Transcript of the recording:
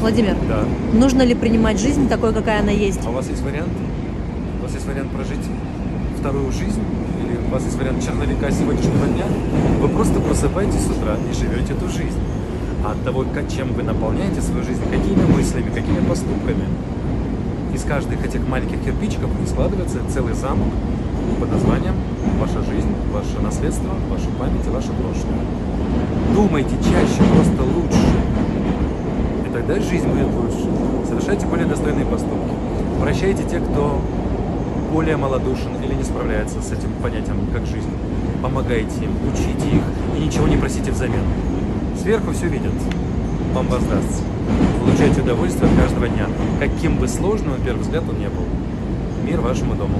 Владимир, Да. нужно ли принимать жизнь такой, какая она есть? А у вас есть вариант? У вас есть вариант прожить вторую жизнь? Или у вас есть вариант черновика сегодняшнего дня? Вы просто просыпаетесь с утра и живете эту жизнь. А от того, чем вы наполняете свою жизнь, какими мыслями, какими поступками, из каждых этих маленьких кирпичиков и складывается целый замок под названием «Ваша жизнь», «Ваше наследство», «Ваша память» и «Ваше прошлое». Думайте чаще, просто тогда жизнь будет лучше. Совершайте более достойные поступки. Прощайте тех, кто более малодушен или не справляется с этим понятием, как жизнь. Помогайте им, учите их и ничего не просите взамен. Сверху все видят. Вам воздастся. Получайте удовольствие от каждого дня, каким бы сложным, на первый взгляд, он не был. Мир вашему дому.